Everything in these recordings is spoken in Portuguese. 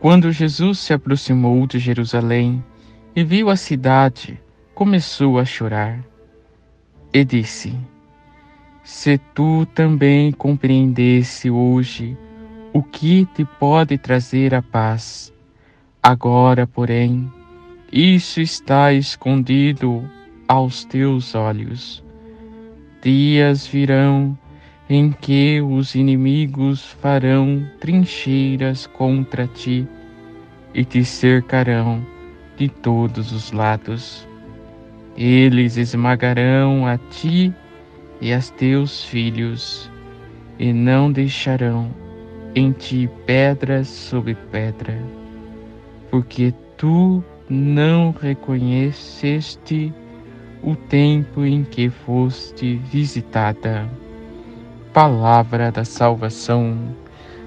quando Jesus se aproximou de Jerusalém e viu a cidade, começou a chorar e disse: Se tu também compreendesse hoje o que te pode trazer a paz, agora, porém, isso está escondido aos teus olhos. Dias virão em que os inimigos farão trincheiras contra ti e te cercarão de todos os lados. Eles esmagarão a ti e a teus filhos, e não deixarão em ti pedra sobre pedra, porque tu não reconheceste o tempo em que foste visitada palavra da salvação.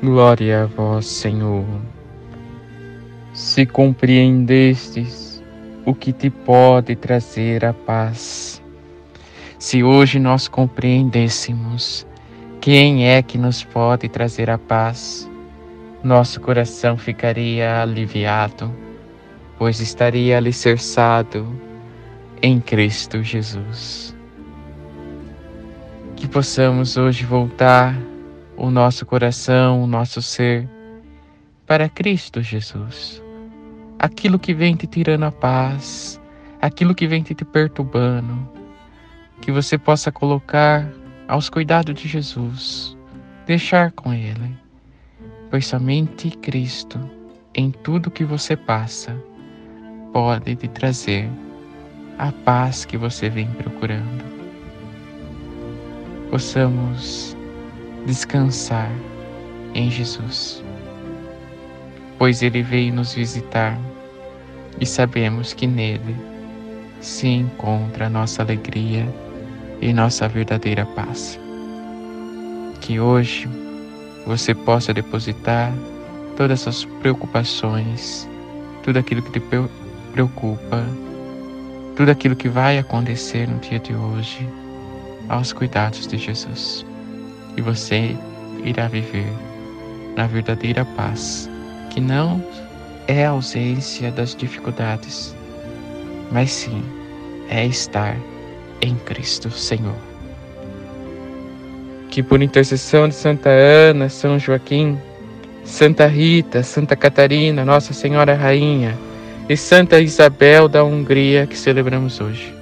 Glória a vós, Senhor. Se compreendestes o que te pode trazer a paz, se hoje nós compreendêssemos quem é que nos pode trazer a paz, nosso coração ficaria aliviado, pois estaria alicerçado em Cristo Jesus possamos hoje voltar o nosso coração, o nosso ser para Cristo Jesus. Aquilo que vem te tirando a paz, aquilo que vem te perturbando, que você possa colocar aos cuidados de Jesus, deixar com Ele, pois somente Cristo, em tudo que você passa, pode te trazer a paz que você vem procurando possamos descansar em Jesus, pois Ele veio nos visitar e sabemos que nele se encontra nossa alegria e nossa verdadeira paz. Que hoje você possa depositar todas as preocupações, tudo aquilo que te preocupa, tudo aquilo que vai acontecer no dia de hoje aos cuidados de Jesus. E você irá viver na verdadeira paz, que não é a ausência das dificuldades, mas sim é estar em Cristo Senhor. Que por intercessão de Santa Ana, São Joaquim, Santa Rita, Santa Catarina, Nossa Senhora Rainha e Santa Isabel da Hungria que celebramos hoje